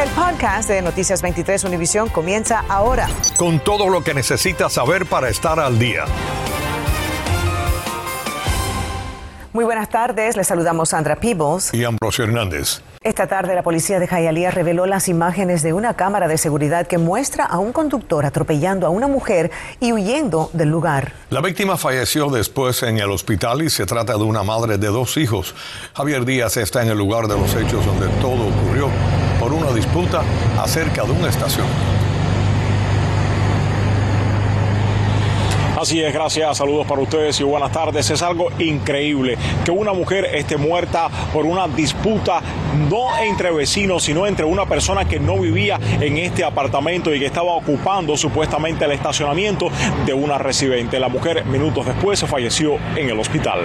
El podcast de Noticias 23 Univisión comienza ahora. Con todo lo que necesitas saber para estar al día. Muy buenas tardes, les saludamos Sandra Peebles y Ambrosio Hernández. Esta tarde la policía de Hialeah reveló las imágenes de una cámara de seguridad que muestra a un conductor atropellando a una mujer y huyendo del lugar. La víctima falleció después en el hospital y se trata de una madre de dos hijos. Javier Díaz está en el lugar de los hechos donde todo ocurrió disputa acerca de una estación. Así es, gracias, saludos para ustedes y buenas tardes. Es algo increíble que una mujer esté muerta por una disputa no entre vecinos, sino entre una persona que no vivía en este apartamento y que estaba ocupando supuestamente el estacionamiento de una residente. La mujer minutos después falleció en el hospital.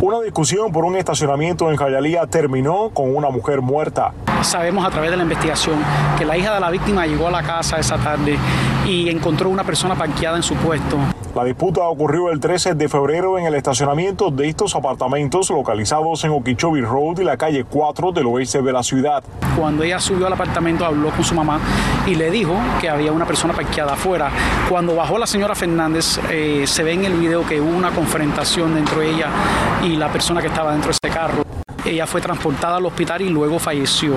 Una discusión por un estacionamiento en Jayalía terminó con una mujer muerta. Sabemos a través de la investigación que la hija de la víctima llegó a la casa esa tarde y encontró una persona parqueada en su puesto. La disputa ocurrió el 13 de febrero en el estacionamiento de estos apartamentos localizados en Okeechobee Road y la calle 4 del oeste de la ciudad. Cuando ella subió al apartamento habló con su mamá y le dijo que había una persona parqueada afuera. Cuando bajó la señora Fernández eh, se ve en el video que hubo una confrontación entre ella y la persona que estaba dentro de ese carro. Ella fue transportada al hospital y luego falleció.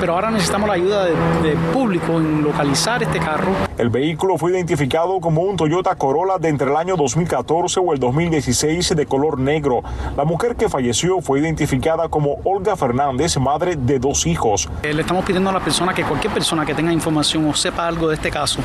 Pero ahora necesitamos la ayuda del público en localizar este carro. El vehículo fue identificado como un Toyota Corolla de entre el año 2014 o el 2016 de color negro. La mujer que falleció fue identificada como Olga Fernández, madre de dos hijos. Eh, le estamos pidiendo a la persona que cualquier persona que tenga información o sepa algo de este caso,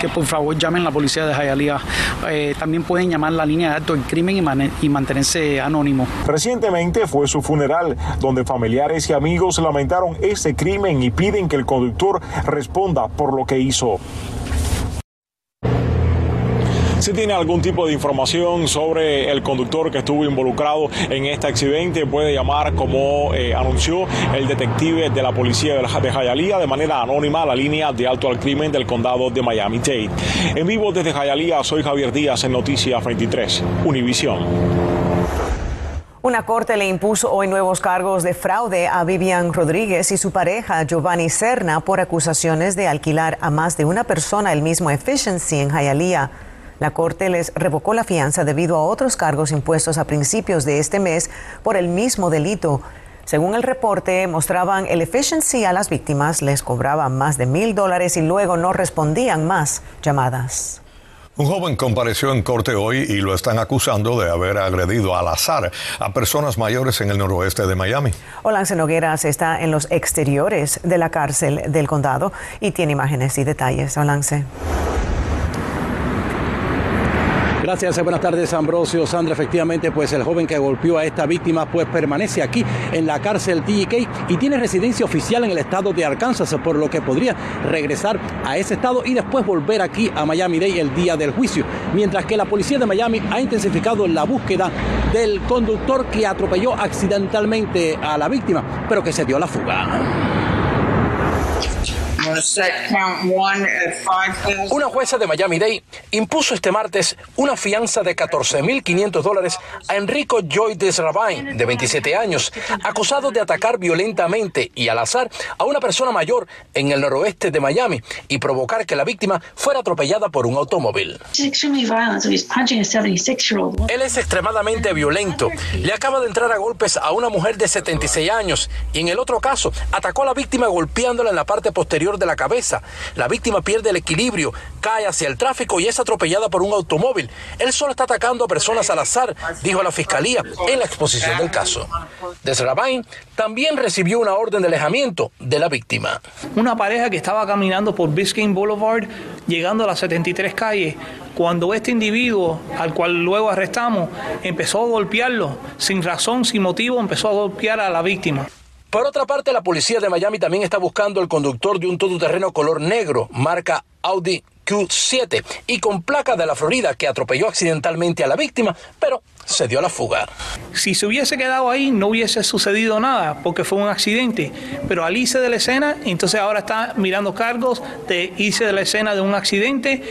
que por favor llamen a la policía de Hialeah. Eh, también pueden llamar la línea de alto del crimen y, y mantenerse anónimo. Recientemente fue su funeral, donde familiares y amigos lamentaron ese crimen y piden que el conductor responda por lo que hizo. Si tiene algún tipo de información sobre el conductor que estuvo involucrado en este accidente, puede llamar como eh, anunció el detective de la policía de Hialeah de manera anónima a la línea de alto al crimen del condado de Miami-Dade. En vivo desde Hialeah, soy Javier Díaz en Noticias 23, Univisión. Una corte le impuso hoy nuevos cargos de fraude a Vivian Rodríguez y su pareja Giovanni Serna por acusaciones de alquilar a más de una persona el mismo Efficiency en Hialeah. La Corte les revocó la fianza debido a otros cargos impuestos a principios de este mes por el mismo delito. Según el reporte, mostraban el efficiency a las víctimas, les cobraban más de mil dólares y luego no respondían más llamadas. Un joven compareció en corte hoy y lo están acusando de haber agredido al azar a personas mayores en el noroeste de Miami. Olance Nogueras está en los exteriores de la cárcel del condado y tiene imágenes y detalles. Olance. Gracias, buenas tardes Ambrosio. Sandra, efectivamente, pues el joven que golpeó a esta víctima pues permanece aquí en la cárcel TK y tiene residencia oficial en el estado de Arkansas, por lo que podría regresar a ese estado y después volver aquí a Miami-Dade el día del juicio. Mientras que la policía de Miami ha intensificado la búsqueda del conductor que atropelló accidentalmente a la víctima, pero que se dio la fuga. Una jueza de Miami-Dade impuso este martes una fianza de 14.500 dólares a Enrico Joy Desravine, de 27 años, acusado de atacar violentamente y al azar a una persona mayor en el noroeste de Miami y provocar que la víctima fuera atropellada por un automóvil. Él es extremadamente violento. Le acaba de entrar a golpes a una mujer de 76 años y en el otro caso atacó a la víctima golpeándola en la parte posterior de la cabeza. La víctima pierde el equilibrio, cae hacia el tráfico y es atropellada por un automóvil. Él solo está atacando a personas al azar, dijo la fiscalía en la exposición del caso. Desrabain también recibió una orden de alejamiento de la víctima. Una pareja que estaba caminando por Biscayne Boulevard, llegando a las 73 calles, cuando este individuo, al cual luego arrestamos, empezó a golpearlo, sin razón, sin motivo, empezó a golpear a la víctima. Por otra parte, la policía de Miami también está buscando al conductor de un todoterreno color negro, marca Audi Q7, y con placa de la Florida, que atropelló accidentalmente a la víctima, pero se dio a la fuga. Si se hubiese quedado ahí, no hubiese sucedido nada, porque fue un accidente. Pero al irse de la escena, entonces ahora está mirando cargos de irse de la escena de un accidente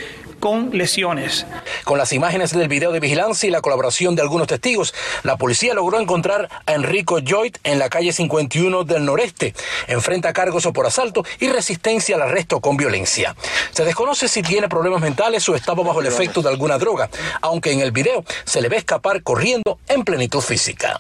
con lesiones. Con las imágenes del video de vigilancia y la colaboración de algunos testigos, la policía logró encontrar a Enrico Joyt en la calle 51 del noreste. Enfrenta cargos por asalto y resistencia al arresto con violencia. Se desconoce si tiene problemas mentales o estaba bajo el efecto de alguna droga, aunque en el video se le ve escapar corriendo en plenitud física.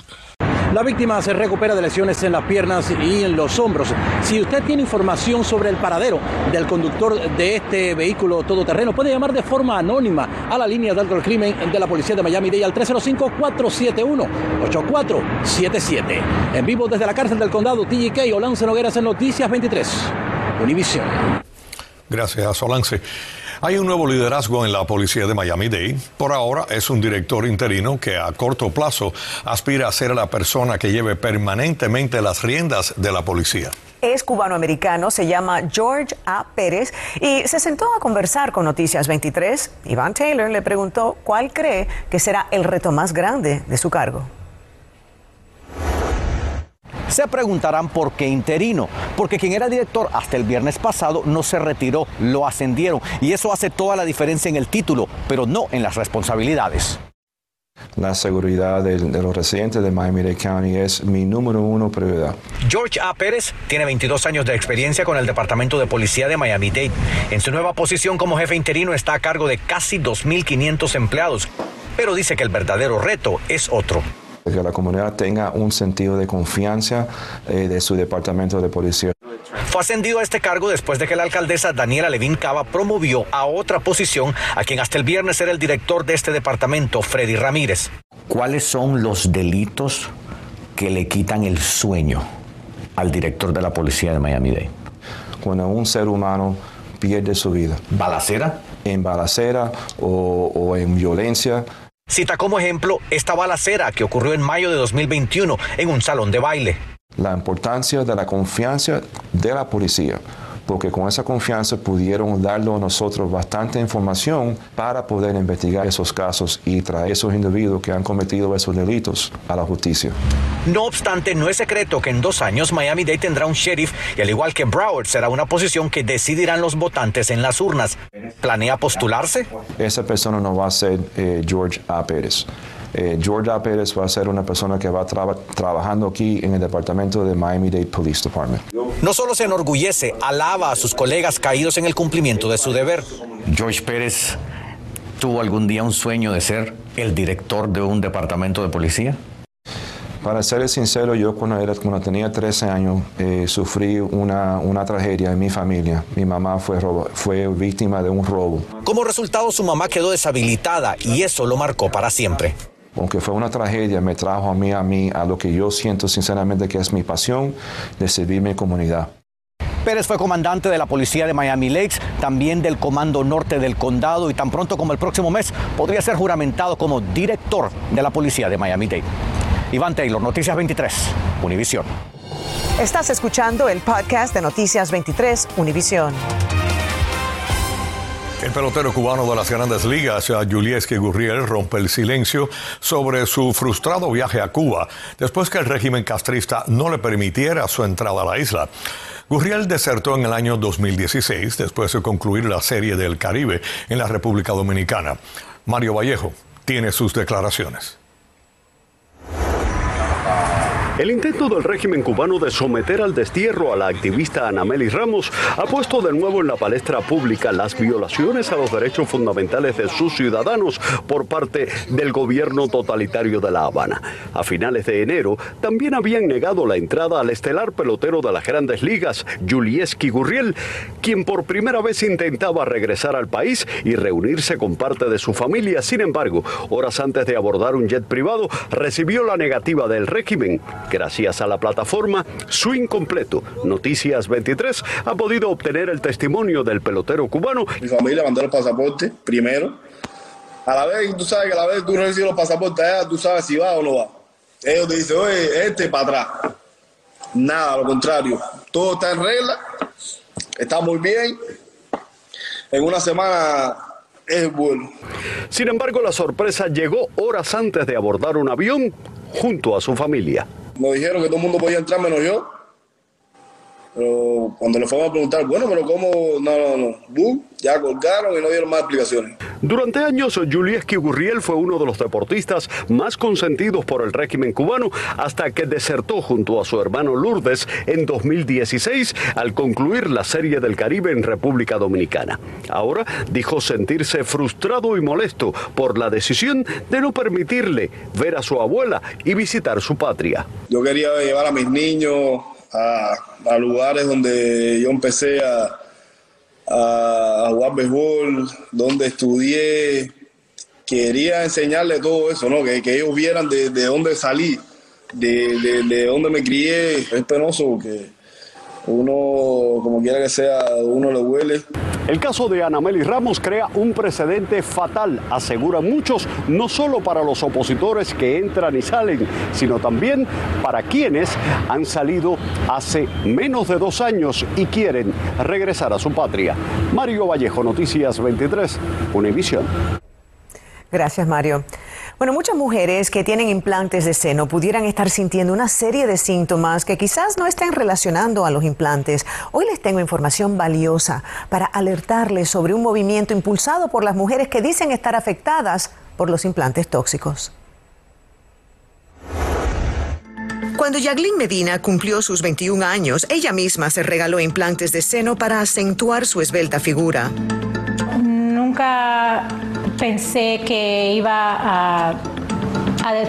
La víctima se recupera de lesiones en las piernas y en los hombros. Si usted tiene información sobre el paradero del conductor de este vehículo todoterreno, puede llamar de forma anónima a la línea de alto crimen de la policía de Miami-Dade al 305-471-8477. En vivo desde la cárcel del condado TGK, Olance Nogueras en Noticias 23. Univision. Gracias, Olance. Hay un nuevo liderazgo en la policía de Miami-Dade. Por ahora es un director interino que a corto plazo aspira a ser la persona que lleve permanentemente las riendas de la policía es cubanoamericano, se llama George A. Pérez y se sentó a conversar con Noticias 23. Iván Taylor le preguntó cuál cree que será el reto más grande de su cargo. Se preguntarán por qué interino, porque quien era director hasta el viernes pasado no se retiró, lo ascendieron y eso hace toda la diferencia en el título, pero no en las responsabilidades. La seguridad de, los residentes de Miami-Dade County es mi número uno prioridad. George A. Pérez tiene 22 años de experiencia con el Departamento de Policía de Miami-Dade. En su nueva posición como jefe interino está a cargo de casi 2.500 empleados, pero dice que el verdadero reto es otro que la comunidad tenga un sentido de confianza eh, de su departamento de policía. Fue ascendido a este cargo después de que la alcaldesa Daniela Levin Cava promovió a otra posición a quien hasta el viernes era el director de este departamento, Freddy Ramírez. ¿Cuáles son los delitos que le quitan el sueño al director de la policía de Miami-Dade? Cuando un ser humano pierde su vida. ¿Balacera? En balacera o, o en violencia Cita como ejemplo esta balacera que ocurrió en mayo de 2021 en un salón de baile. La importancia de la confianza de la policía porque con esa confianza pudieron darle a nosotros bastante información para poder investigar esos casos y traer a esos individuos que han cometido esos delitos a la justicia. No obstante, no es secreto que en dos años Miami-Dade tendrá un sheriff y al igual que Broward será una posición que decidirán los votantes en las urnas. ¿Planea postularse? Esa persona no va a ser eh, George A. Pérez. Eh, George A. Pérez va a ser una persona que va trabajando aquí en el departamento de Miami-Dade Police Department. No solo se enorgullece, alaba a sus colegas caídos en el cumplimiento de su deber. George Pérez tuvo algún día un sueño de ser el director de un departamento de policía. Para ser sincero, yo cuando, era, cuando tenía 13 años eh, sufrí una, una, tragedia en mi familia. Mi mamá fue, fue víctima de un robo. Como resultado, su mamá quedó deshabilitada y eso lo marcó para siempre aunque fue una tragedia, me trajo a mí, a mí, a lo que yo siento sinceramente que es mi pasión de servir mi comunidad. Pérez fue comandante de la policía de Miami Lakes, también del Comando Norte del Condado y tan pronto como el próximo mes podría ser juramentado como director de la policía de Miami-Dade. Iván Taylor, Noticias 23, Univisión. Estás escuchando el podcast de Noticias 23, Univisión. El pelotero cubano de las grandes ligas, Julieski Gurriel, rompe el silencio sobre su frustrado viaje a Cuba después que el régimen castrista no le permitiera su entrada a la isla. Gurriel desertó en el año 2016 después de concluir la Serie del Caribe en la República Dominicana. Mario Vallejo tiene sus declaraciones. El intento del régimen cubano de someter al destierro a la activista Anameli Ramos ha puesto de nuevo en la palestra pública las violaciones a los derechos fundamentales de sus ciudadanos por parte del gobierno totalitario de La Habana. A finales de enero también habían negado la entrada al estelar pelotero de las grandes ligas, Julieski Gurriel, quien por primera vez intentaba regresar al país y reunirse con parte de su familia. Sin embargo, horas antes de abordar un jet privado, recibió la negativa del régimen Gracias a la plataforma Swing Completo, Noticias 23 ha podido obtener el testimonio del pelotero cubano. Mi familia mandó el pasaporte primero. A la vez, tú sabes que a la vez tú recibes los pasaportes allá, tú sabes si va o no va. Ellos te dicen, oye, este para atrás. Nada, lo contrario. Todo está en regla, está muy bien. En una semana es bueno. Sin embargo, la sorpresa llegó horas antes de abordar un avión junto a su familia. Nos dijeron que todo el mundo podía entrar menos yo. Pero cuando le fuimos a preguntar, bueno, pero ¿cómo? No, no, no. Ya colgaron y no dieron más explicaciones. Durante años, Julieski Gurriel fue uno de los deportistas más consentidos por el régimen cubano hasta que desertó junto a su hermano Lourdes en 2016 al concluir la Serie del Caribe en República Dominicana. Ahora dijo sentirse frustrado y molesto por la decisión de no permitirle ver a su abuela y visitar su patria. Yo quería llevar a mis niños a, lugares donde yo empecé a, a, jugar béisbol, donde estudié. Quería enseñarles todo eso, ¿no? Que, que ellos vieran de, de dónde salí, de, de, de dónde me crié. Es penoso que uno, como quiera que sea, uno le huele. El caso de Anameli Ramos crea un precedente fatal, aseguran muchos, no solo para los opositores que entran y salen, sino también para quienes han salido hace menos de dos años y quieren regresar a su patria. Mario Vallejo, Noticias 23, Univisión. Gracias, Mario. Bueno, muchas mujeres que tienen implantes de seno pudieran estar sintiendo una serie de síntomas que quizás no estén relacionando a los implantes. Hoy les tengo información valiosa para alertarles sobre un movimiento impulsado por las mujeres que dicen estar afectadas por los implantes tóxicos. Cuando Yaglin Medina cumplió sus 21 años, ella misma se regaló implantes de seno para acentuar su esbelta figura. Nunca pensé que iba a,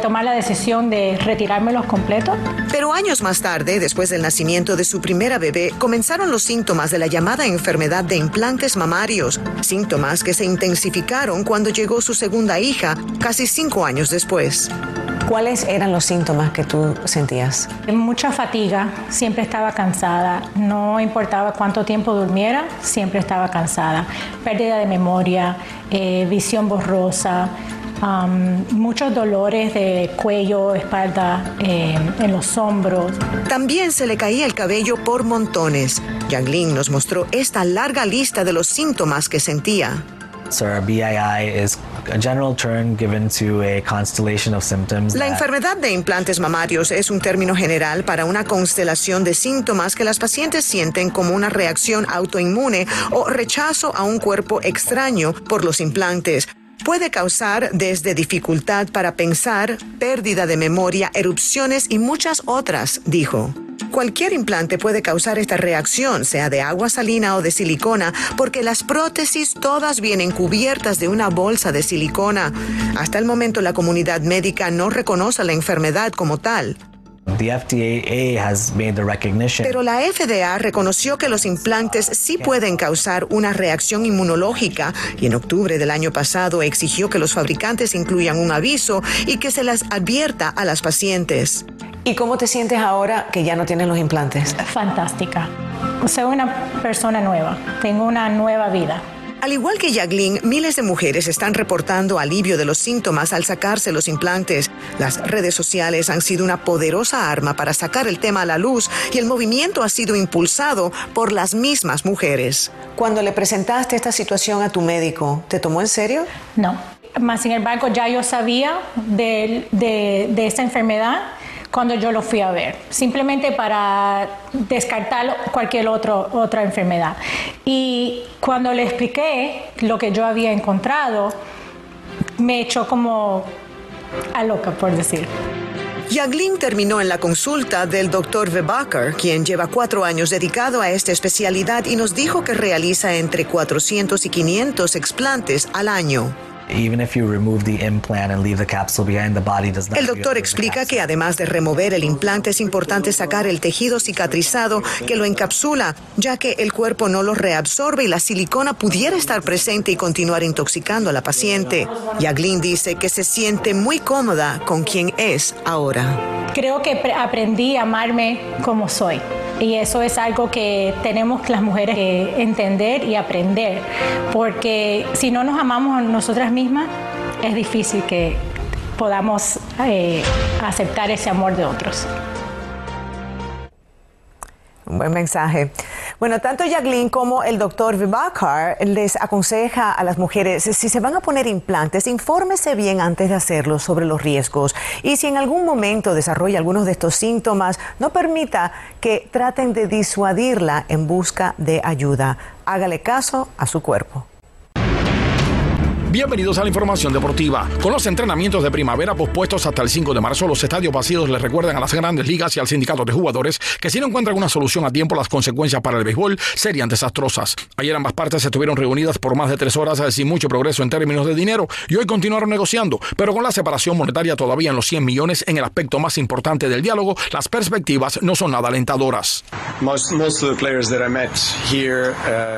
tomar la decisión de retirármelos completos. Pero años más tarde, después del nacimiento de su primera bebé, comenzaron los síntomas de la llamada enfermedad de implantes mamarios, síntomas que se intensificaron cuando llegó su segunda hija, casi cinco años después. ¿Cuáles eran los síntomas que tú sentías? Mucha fatiga, siempre estaba cansada, no importaba cuánto tiempo durmiera, siempre estaba cansada. Pérdida de memoria, eh, visión borrosa, muchos dolores de cuello, espalda, eh, en los hombros. También se le caía el cabello por montones. Yang nos mostró esta larga lista de los síntomas que sentía. La enfermedad de implantes mamarios es un término general para una constelación de síntomas que las pacientes sienten como una reacción autoinmune o rechazo a un cuerpo extraño por los implantes. Puede causar desde dificultad para pensar, pérdida de memoria, erupciones y muchas otras, dijo. Cualquier implante puede causar esta reacción, sea de agua salina o de silicona, porque las prótesis todas vienen cubiertas de una bolsa de silicona. Hasta el momento la comunidad médica no reconoce la enfermedad como tal. Pero la FDA reconoció que los implantes sí pueden causar una reacción inmunológica y en octubre del año pasado exigió que los fabricantes incluyan un aviso y que se las advierta a las pacientes. ¿Y cómo te sientes ahora que ya no tienes los implantes? Fantástica. Soy una persona nueva. Tengo una nueva vida. Al igual que Yaglin, miles de mujeres están reportando alivio de los síntomas al sacarse los implantes. Las redes sociales han sido una poderosa arma para sacar el tema a la luz y el movimiento ha sido impulsado por las mismas mujeres. Cuando le presentaste esta situación a tu médico, ¿te tomó en serio? No. Más sin embargo, ya yo sabía de, de esta enfermedad cuando yo lo fui a ver, simplemente para descartar cualquier otro, otra enfermedad. Y cuando le expliqué lo que yo había encontrado, me echó como a loca, por decir. Yaglin terminó en la consulta del Dr. Webacker, quien lleva cuatro años dedicado a esta especialidad y nos dijo que realiza entre 400 y 500 explantes al año. El doctor explica que además de remover el implante es importante sacar el tejido cicatrizado que lo encapsula, ya que el cuerpo no lo reabsorbe y la silicona pudiera estar presente y continuar intoxicando a la paciente. Yaglin dice que se siente muy cómoda con quien es ahora. Creo que aprendí a amarme como soy. Y eso es algo que tenemos las mujeres que entender y aprender, porque si no nos amamos a nosotras mismas, es difícil que podamos eh, aceptar ese amor de otros. Un buen mensaje. Bueno, tanto Jacqueline como el doctor Vivakar les aconseja a las mujeres si se van a poner implantes, infórmese bien antes de hacerlo sobre los riesgos y si en algún momento desarrolla algunos de estos síntomas, no permita que traten de disuadirla en busca de ayuda. Hágale caso a su cuerpo. Bienvenidos a la información deportiva. Con los entrenamientos de primavera pospuestos hasta el 5 de marzo, los estadios vacíos les recuerdan a las grandes ligas y al sindicato de jugadores que si no encuentran una solución a tiempo, las consecuencias para el béisbol serían desastrosas. Ayer ambas partes estuvieron reunidas por más de tres horas sin mucho progreso en términos de dinero y hoy continuaron negociando, pero con la separación monetaria todavía en los 100 millones en el aspecto más importante del diálogo, las perspectivas no son nada alentadoras.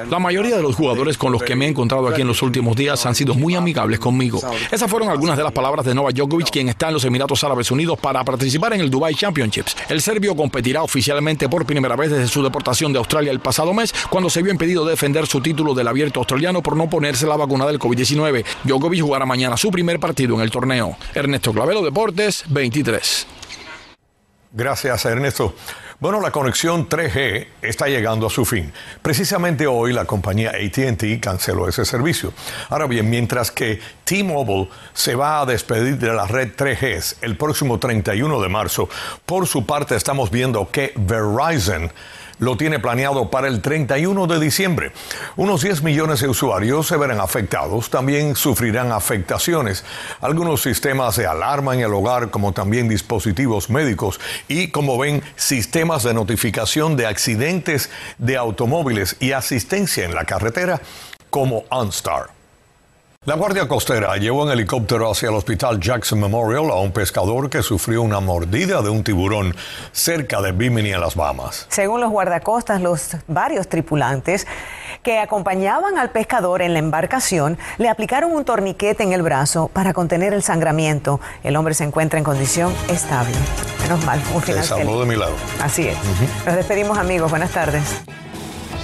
La mayoría de los jugadores con los que me he encontrado aquí en los últimos días han sido muy muy amigables conmigo. Esas fueron algunas de las palabras de Novak Djokovic, quien está en los Emiratos Árabes Unidos para participar en el Dubai Championships. El serbio competirá oficialmente por primera vez desde su deportación de Australia el pasado mes, cuando se vio impedido de defender su título del abierto australiano por no ponerse la vacuna del COVID-19. Djokovic jugará mañana su primer partido en el torneo. Ernesto Clavelo, Deportes 23. Gracias, Ernesto. Bueno, la conexión 3G está llegando a su fin. Precisamente hoy la compañía ATT canceló ese servicio. Ahora bien, mientras que T-Mobile se va a despedir de la red 3G el próximo 31 de marzo, por su parte estamos viendo que Verizon lo tiene planeado para el 31 de diciembre. Unos 10 millones de usuarios se verán afectados, también sufrirán afectaciones. Algunos sistemas de alarma en el hogar, como también dispositivos médicos y, como ven, sistemas de notificación de accidentes de automóviles y asistencia en la carretera, como OnStar. La Guardia Costera llevó en helicóptero hacia el hospital Jackson Memorial a un pescador que sufrió una mordida de un tiburón cerca de Bimini en las Bahamas. Según los guardacostas, los varios tripulantes que acompañaban al pescador en la embarcación le aplicaron un torniquete en el brazo para contener el sangramiento. El hombre se encuentra en condición estable. Menos mal, un final. Se de mi lado. Así es. Nos despedimos amigos. Buenas tardes.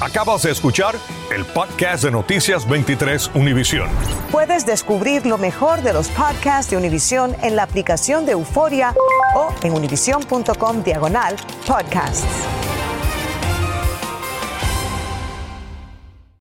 Acabas de escuchar el podcast de Noticias 23 Univisión. Puedes descubrir lo mejor de los podcasts de Univisión en la aplicación de Euforia o en univision.com diagonal podcasts.